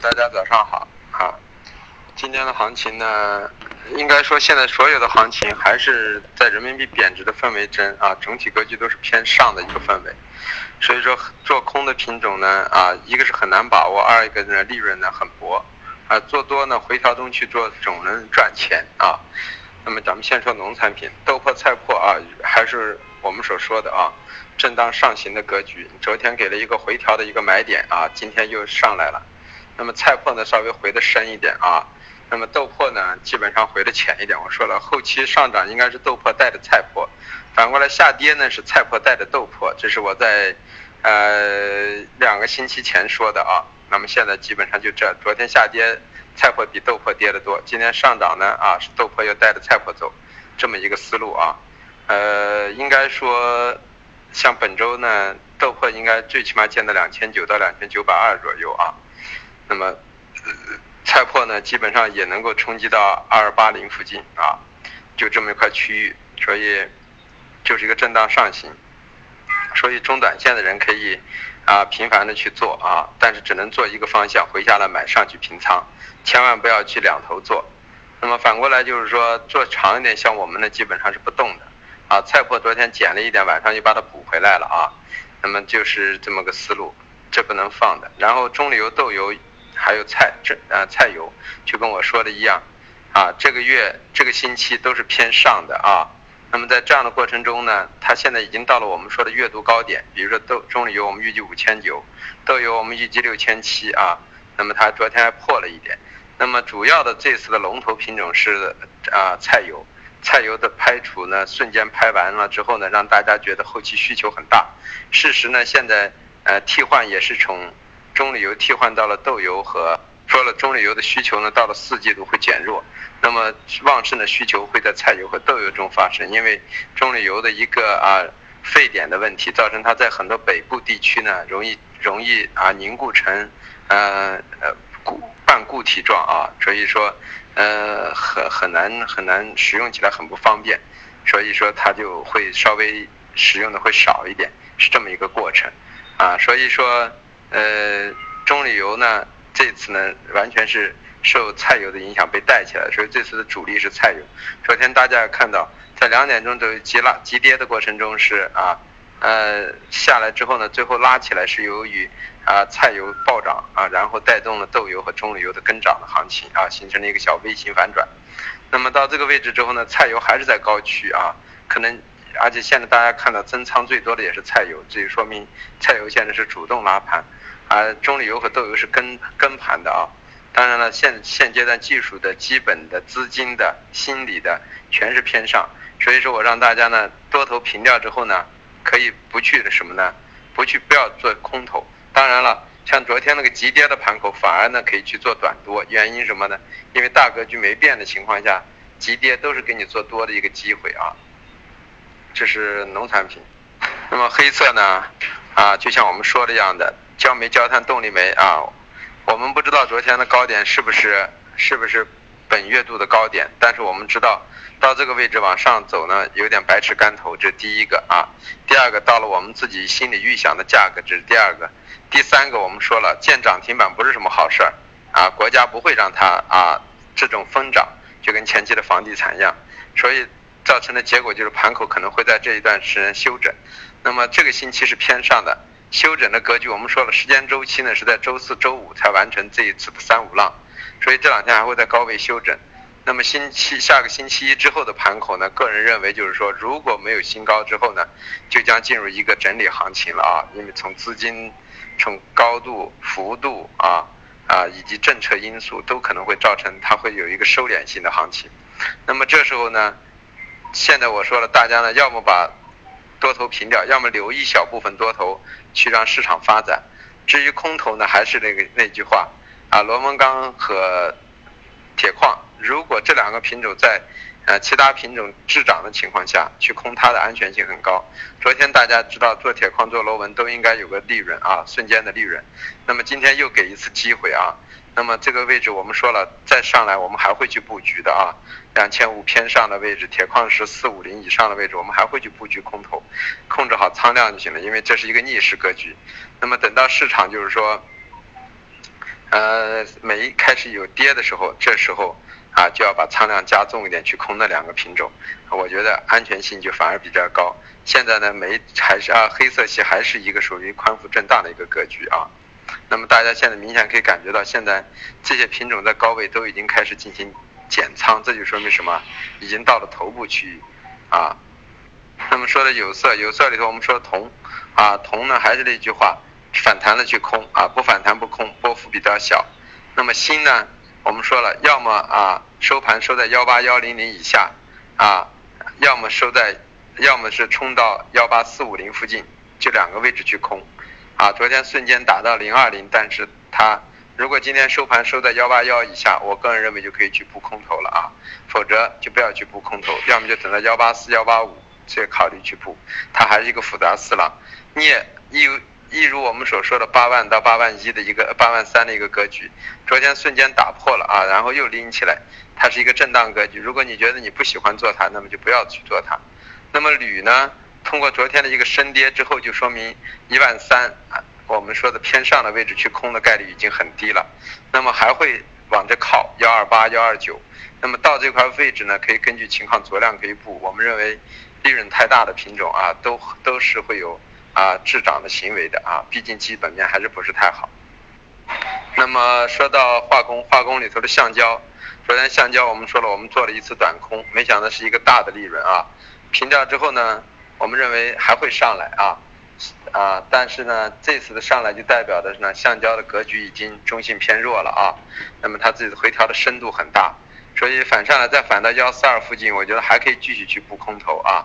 大家早上好啊！今天的行情呢，应该说现在所有的行情还是在人民币贬值的氛围中啊，整体格局都是偏上的一个氛围。所以说做空的品种呢啊，一个是很难把握，二一个呢利润呢很薄啊。做多呢回调中去做总能赚钱啊。那么咱们先说农产品，豆粕、菜粕啊，还是我们所说的啊，震荡上行的格局。昨天给了一个回调的一个买点啊，今天又上来了。那么菜粕呢，稍微回的深一点啊。那么豆粕呢，基本上回的浅一点。我说了，后期上涨应该是豆粕带着菜粕，反过来下跌呢是菜粕带着豆粕。这是我在呃两个星期前说的啊。那么现在基本上就这，昨天下跌菜粕比豆粕跌的多，今天上涨呢啊是豆粕又带着菜粕走，这么一个思路啊。呃，应该说像本周呢，豆粕应该最起码见到两千九到两千九百二左右啊。那么，菜粕呢，基本上也能够冲击到二二八零附近啊，就这么一块区域，所以就是一个震荡上行，所以中短线的人可以啊频繁的去做啊，但是只能做一个方向，回下来买上去平仓，千万不要去两头做。那么反过来就是说，做长一点，像我们呢，基本上是不动的啊。菜粕昨天减了一点，晚上又把它补回来了啊，那么就是这么个思路，这不能放的。然后中油、豆油。还有菜这啊菜油，就跟我说的一样，啊这个月这个星期都是偏上的啊。那么在这样的过程中呢，它现在已经到了我们说的月度高点，比如说豆中油我们预计五千九，豆油我们预计六千七啊。那么它昨天还破了一点。那么主要的这次的龙头品种是啊菜油，菜油的拍除呢瞬间拍完了之后呢，让大家觉得后期需求很大。事实呢现在呃替换也是从。棕榈油替换到了豆油和说了棕榈油的需求呢，到了四季度会减弱，那么旺盛的需求会在菜油和豆油中发生，因为棕榈油的一个啊沸点的问题，造成它在很多北部地区呢容易容易啊凝固成呃呃固半固体状啊，所以说呃很很难很难使用起来很不方便，所以说它就会稍微使用的会少一点，是这么一个过程啊，所以说。呃，中榈油呢，这次呢完全是受菜油的影响被带起来，所以这次的主力是菜油。昨天大家看到，在两点钟的急拉急跌的过程中是啊，呃下来之后呢，最后拉起来是由于啊菜油暴涨啊，然后带动了豆油和中榈油的跟涨的行情啊，形成了一个小 V 型反转。那么到这个位置之后呢，菜油还是在高区啊，可能。而且现在大家看到增仓最多的也是菜油，这就说明菜油现在是主动拉盘，而中榈油和豆油是跟跟盘的啊。当然了，现现阶段技术的基本的资金的心理的全是偏上，所以说我让大家呢多头平掉之后呢，可以不去什么呢？不去不要做空头。当然了，像昨天那个急跌的盘口，反而呢可以去做短多。原因什么呢？因为大格局没变的情况下，急跌都是给你做多的一个机会啊。这是农产品，那么黑色呢？啊，就像我们说的一样的焦煤、焦炭、动力煤啊，我们不知道昨天的高点是不是是不是本月度的高点，但是我们知道到这个位置往上走呢，有点白吃干头，这是第一个啊。第二个到了我们自己心里预想的价格，这是第二个。第三个我们说了，见涨停板不是什么好事儿啊，国家不会让它啊这种疯涨，就跟前期的房地产一样，所以。造成的结果就是盘口可能会在这一段时间休整，那么这个星期是偏上的休整的格局。我们说了，时间周期呢是在周四周五才完成这一次的三五浪，所以这两天还会在高位休整。那么星期下个星期一之后的盘口呢，个人认为就是说，如果没有新高之后呢，就将进入一个整理行情了啊，因为从资金、从高度、幅度啊啊以及政策因素都可能会造成它会有一个收敛性的行情。那么这时候呢？现在我说了，大家呢，要么把多头平掉，要么留一小部分多头去让市场发展。至于空头呢，还是那个那句话啊，螺纹钢和铁矿，如果这两个品种在呃其他品种滞涨的情况下去空它的安全性很高。昨天大家知道做铁矿做螺纹都应该有个利润啊，瞬间的利润。那么今天又给一次机会啊。那么这个位置我们说了，再上来我们还会去布局的啊，两千五偏上的位置，铁矿石四五零以上的位置，我们还会去布局空头，控制好仓量就行了，因为这是一个逆势格局。那么等到市场就是说，呃，每开始有跌的时候，这时候啊就要把仓量加重一点去空那两个品种，我觉得安全性就反而比较高。现在呢，煤还是啊黑色系还是一个属于宽幅震荡的一个格局啊。那么大家现在明显可以感觉到，现在这些品种在高位都已经开始进行减仓，这就说明什么？已经到了头部区域啊。那么说的有色，有色里头我们说铜啊，铜呢还是那句话，反弹了去空啊，不反弹不空，波幅比较小。那么锌呢，我们说了，要么啊收盘收在幺八幺零零以下啊，要么收在，要么是冲到幺八四五零附近，就两个位置去空。啊，昨天瞬间打到零二零，但是它如果今天收盘收在幺八幺以下，我个人认为就可以去布空头了啊，否则就不要去布空头，要么就等到幺八四、幺八五再考虑去布，它还是一个复杂四浪。你也一一如我们所说的八万到八万一的一个八万三的一个格局，昨天瞬间打破了啊，然后又拎起来，它是一个震荡格局。如果你觉得你不喜欢做它，那么就不要去做它。那么铝呢？通过昨天的一个深跌之后，就说明一万三啊，我们说的偏上的位置去空的概率已经很低了。那么还会往这靠幺二八、幺二九。那么到这块位置呢，可以根据情况酌量可以补。我们认为利润太大的品种啊，都都是会有啊滞涨的行为的啊，毕竟基本面还是不是太好。那么说到化工，化工里头的橡胶，昨天橡胶我们说了，我们做了一次短空，没想到是一个大的利润啊。平掉之后呢？我们认为还会上来啊，啊，但是呢，这次的上来就代表的是呢，橡胶的格局已经中性偏弱了啊，那么它自己的回调的深度很大，所以反上来再反到幺四二附近，我觉得还可以继续去补空头啊，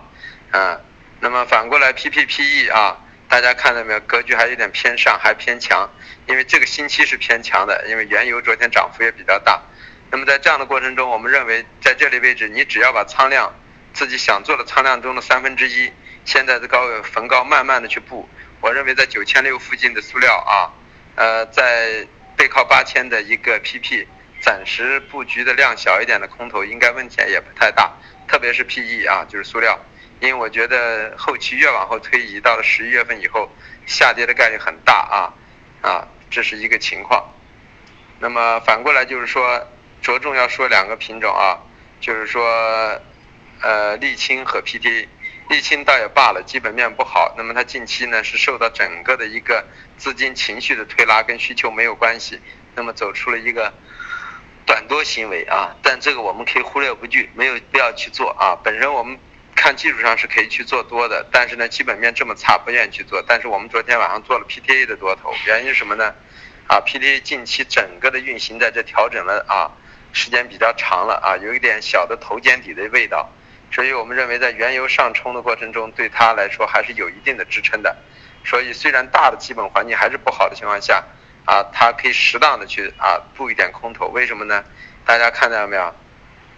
嗯，那么反过来 PPPE 啊，大家看到没有，格局还有点偏上，还偏强，因为这个星期是偏强的，因为原油昨天涨幅也比较大，那么在这样的过程中，我们认为在这里位置，你只要把仓量自己想做的仓量中的三分之一。现在的高位逢高慢慢的去布，我认为在九千六附近的塑料啊，呃，在背靠八千的一个 PP，暂时布局的量小一点的空头应该问题也不太大，特别是 PE 啊，就是塑料，因为我觉得后期越往后推移，到了十一月份以后，下跌的概率很大啊，啊，这是一个情况。那么反过来就是说，着重要说两个品种啊，就是说，呃，沥青和 PT。沥青倒也罢了，基本面不好。那么它近期呢是受到整个的一个资金情绪的推拉，跟需求没有关系。那么走出了一个短多行为啊，但这个我们可以忽略不计，没有必要去做啊。本身我们看技术上是可以去做多的，但是呢基本面这么差，不愿意去做。但是我们昨天晚上做了 PTA 的多头，原因是什么呢？啊，PTA 近期整个的运行在这调整了啊，时间比较长了啊，有一点小的头肩底的味道。所以我们认为，在原油上冲的过程中，对它来说还是有一定的支撑的。所以，虽然大的基本环境还是不好的情况下，啊，它可以适当的去啊布一点空头。为什么呢？大家看到没有？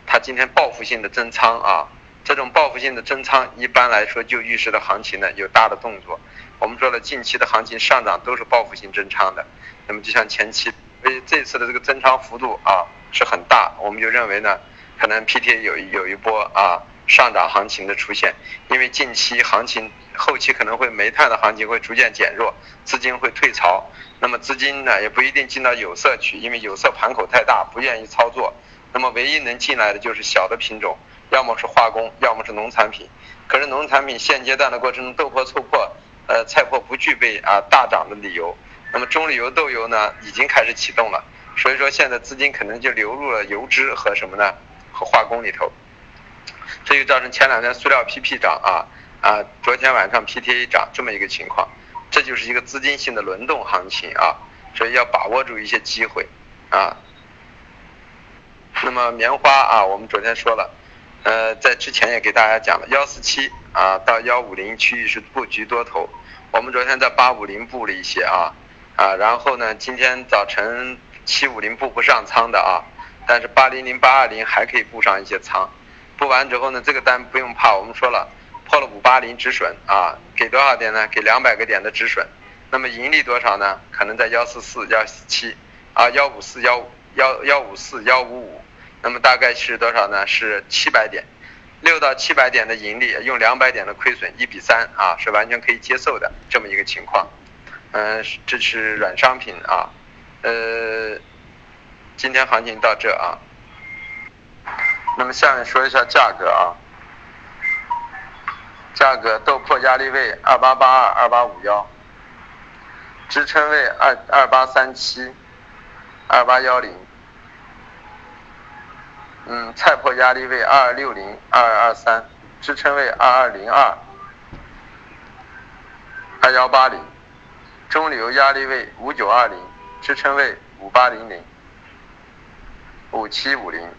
它今天报复性的增仓啊，这种报复性的增仓，一般来说就预示着行情呢有大的动作。我们说了，近期的行情上涨都是报复性增仓的。那么，就像前期，所以这次的这个增仓幅度啊是很大，我们就认为呢，可能 PT 有有一波啊。上涨行情的出现，因为近期行情后期可能会煤炭的行情会逐渐减弱，资金会退潮，那么资金呢也不一定进到有色去，因为有色盘口太大，不愿意操作。那么唯一能进来的就是小的品种，要么是化工，要么是农产品。可是农产品现阶段的过程中，豆粕、醋粕、呃菜粕不具备啊大涨的理由。那么中榈油、豆油呢已经开始启动了，所以说现在资金可能就流入了油脂和什么呢？和化工里头。这就造成前两天塑料 PP 涨啊啊，昨天晚上 PTA 涨这么一个情况，这就是一个资金性的轮动行情啊，所以要把握住一些机会啊。那么棉花啊，我们昨天说了，呃，在之前也给大家讲了，幺四七啊到幺五零区域是布局多头，我们昨天在八五零布了一些啊啊，然后呢，今天早晨七五零布不上仓的啊，但是八零零八二零还可以布上一些仓。布完之后呢，这个单不用怕，我们说了，破了五八零止损啊，给多少点呢？给两百个点的止损。那么盈利多少呢？可能在幺四四、幺四七啊，幺五四、幺幺幺五四、幺五五。那么大概是多少呢？是七百点，六到七百点的盈利，用两百点的亏损，一比三啊，是完全可以接受的这么一个情况。嗯，这是软商品啊，呃，今天行情到这啊。那么下面说一下价格啊，价格豆粕压力位二八八二二八五幺，支撑位二二八三七二八幺零，嗯，菜粕压力位二二六零二二二三，支撑位二二零二二幺八零，中流压力位五九二零，支撑位五八零零五七五零。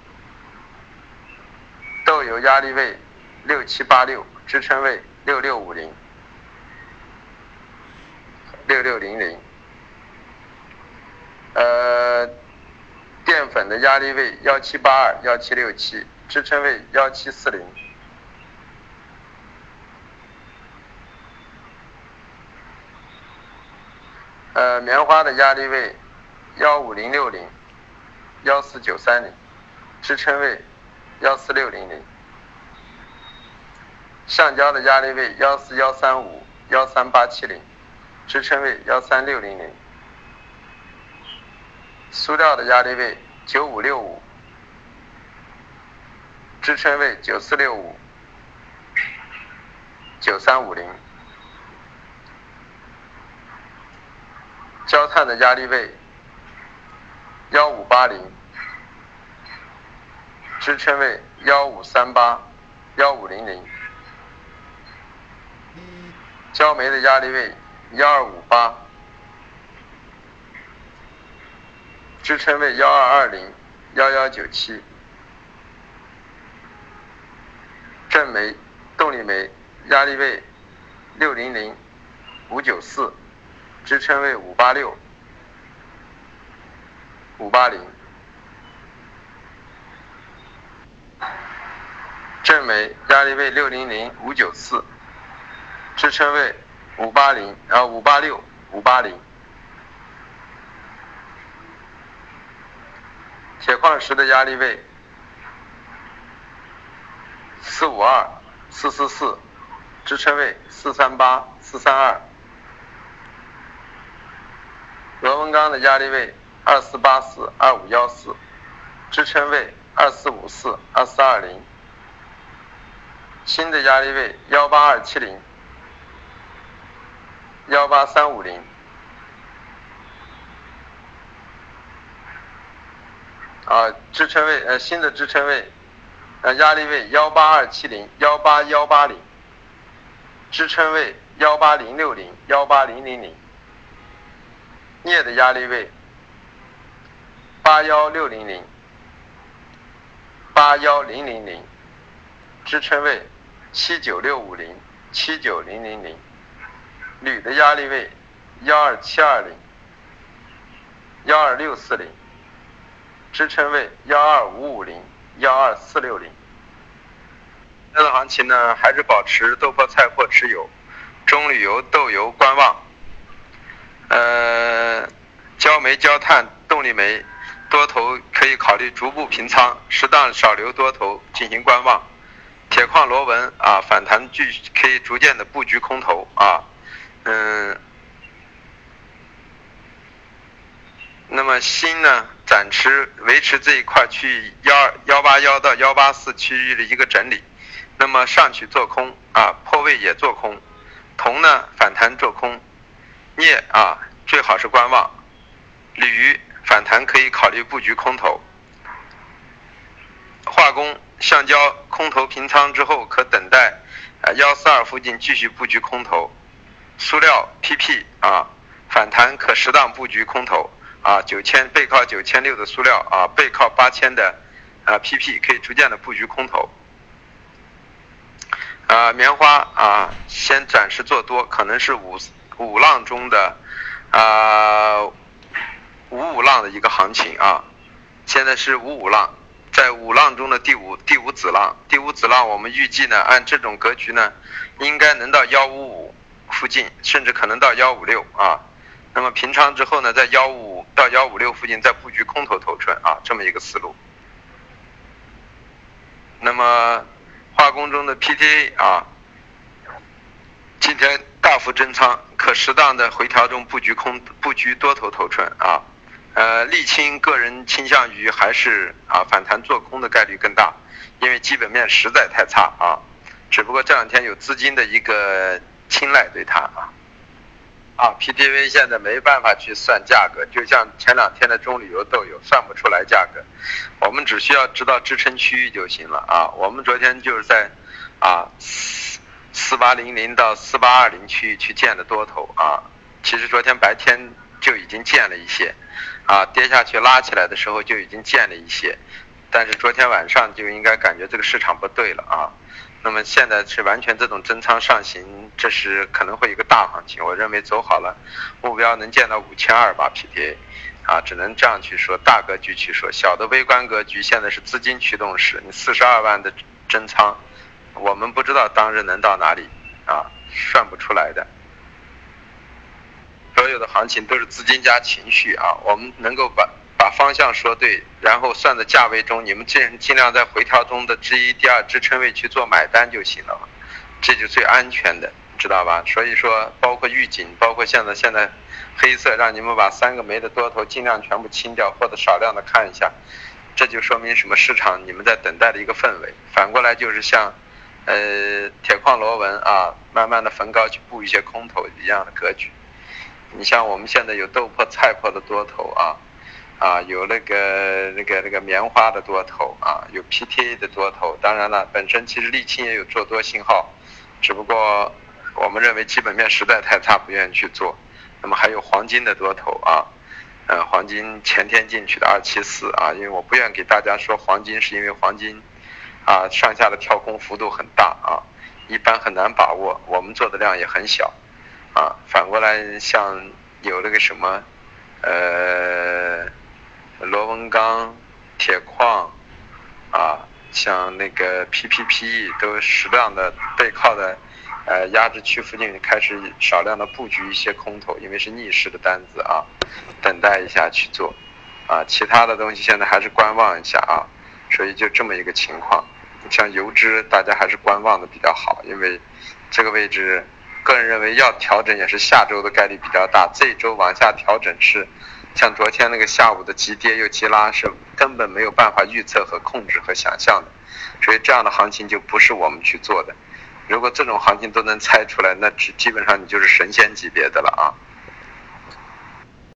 豆油压力位六七八六，支撑位六六五零六六零零。呃，淀粉的压力位幺七八二幺七六七，支撑位幺七四零。呃，棉花的压力位幺五零六零幺四九三零，支撑位。幺四六零零，橡胶的压力位幺四幺三五幺三八七零，支撑位幺三六零零。塑料的压力位九五六五，支撑位九四六五九三五零。焦炭的压力位幺五八零。支撑位幺五三八幺五零零，焦煤的压力位幺二五八，支撑位幺二二零幺幺九七，正煤动力煤压力位六零零五九四，支撑位五八六五八零。正煤压力位六零零五九四，支撑位五八零，啊五八六五八零。铁矿石的压力位四五二四四四，支撑位四三八四三二。螺纹钢的压力位二四八四二五幺四，支撑位二四五四二四二零。新的压力位幺八二七零，幺八三五零，啊，支撑位呃新的支撑位，呃压力位幺八二七零，幺八幺八零，支撑位幺八零六零，幺八零零零，镍的压力位八幺六零零，八幺零零零，支撑位。七九六五零，七九零零零，铝的压力位幺二七二零，幺二六四零，支撑位幺二五五零，幺二四六零。现在行情呢，还是保持豆粕、菜粕持有，中铝油、豆油观望。呃，焦煤、焦炭、动力煤多头可以考虑逐步平仓，适当少留多头进行观望。铁矿螺纹啊，反弹继可以逐渐的布局空头啊，嗯，那么锌呢，暂时维持这一块区域幺二幺八幺到幺八四区域的一个整理，那么上去做空啊，破位也做空，铜呢反弹做空，镍啊最好是观望，铝反弹可以考虑布局空头，化工。橡胶空头平仓之后，可等待啊幺四二附近继续布局空头。塑料 PP 啊反弹可适当布局空头啊九千背靠九千六的塑料啊背靠八千的啊 PP 可以逐渐的布局空头。啊棉花啊先暂时做多，可能是五五浪中的啊五五浪的一个行情啊，现在是五五浪。在五浪中的第五第五子浪，第五子浪，我们预计呢，按这种格局呢，应该能到幺五五附近，甚至可能到幺五六啊。那么平仓之后呢，在幺五五到幺五六附近再布局空头头寸啊，这么一个思路。那么化工中的 PTA 啊，今天大幅增仓，可适当的回调中布局空布局多头头寸啊。呃，沥青个人倾向于还是啊反弹做空的概率更大，因为基本面实在太差啊。只不过这两天有资金的一个青睐对它啊。啊，PTV 现在没办法去算价格，就像前两天的中旅游豆油算不出来价格，我们只需要知道支撑区域就行了啊。我们昨天就是在啊四四八零零到四八二零区域去建的多头啊，其实昨天白天就已经建了一些，啊跌下去拉起来的时候就已经建了一些，但是昨天晚上就应该感觉这个市场不对了啊。那么现在是完全这种增仓上行，这是可能会一个大行情。我认为走好了，目标能见到五千二吧 PTA，啊，只能这样去说，大格局去说，小的微观格局现在是资金驱动式，你四十二万的增仓，我们不知道当日能到哪里啊，算不出来的。所有的行情都是资金加情绪啊，我们能够把。把方向说对，然后算在价位中，你们尽尽量在回调中的之一、第二支撑位去做买单就行了，这就最安全的，知道吧？所以说，包括预警，包括现在现在黑色，让你们把三个煤的多头尽量全部清掉，或者少量的看一下，这就说明什么？市场你们在等待的一个氛围。反过来就是像，呃，铁矿螺纹啊，慢慢的逢高去布一些空头一样的格局。你像我们现在有豆粕、菜粕的多头啊。啊，有那个那个那个棉花的多头啊，有 PTA 的多头。当然了，本身其实沥青也有做多信号，只不过我们认为基本面实在太差，不愿意去做。那么还有黄金的多头啊，呃，黄金前天进去的二七四啊，因为我不愿给大家说黄金，是因为黄金啊上下的跳空幅度很大啊，一般很难把握。我们做的量也很小啊。反过来像有那个什么，呃。螺纹钢、铁矿，啊，像那个 P P P E 都适量的背靠的，呃，压制区附近开始少量的布局一些空头，因为是逆势的单子啊，等待一下去做，啊，其他的东西现在还是观望一下啊，所以就这么一个情况。像油脂，大家还是观望的比较好，因为这个位置，个人认为要调整也是下周的概率比较大，这周往下调整是。像昨天那个下午的急跌又急拉，是根本没有办法预测和控制和想象的，所以这样的行情就不是我们去做的。如果这种行情都能猜出来，那只基本上你就是神仙级别的了啊。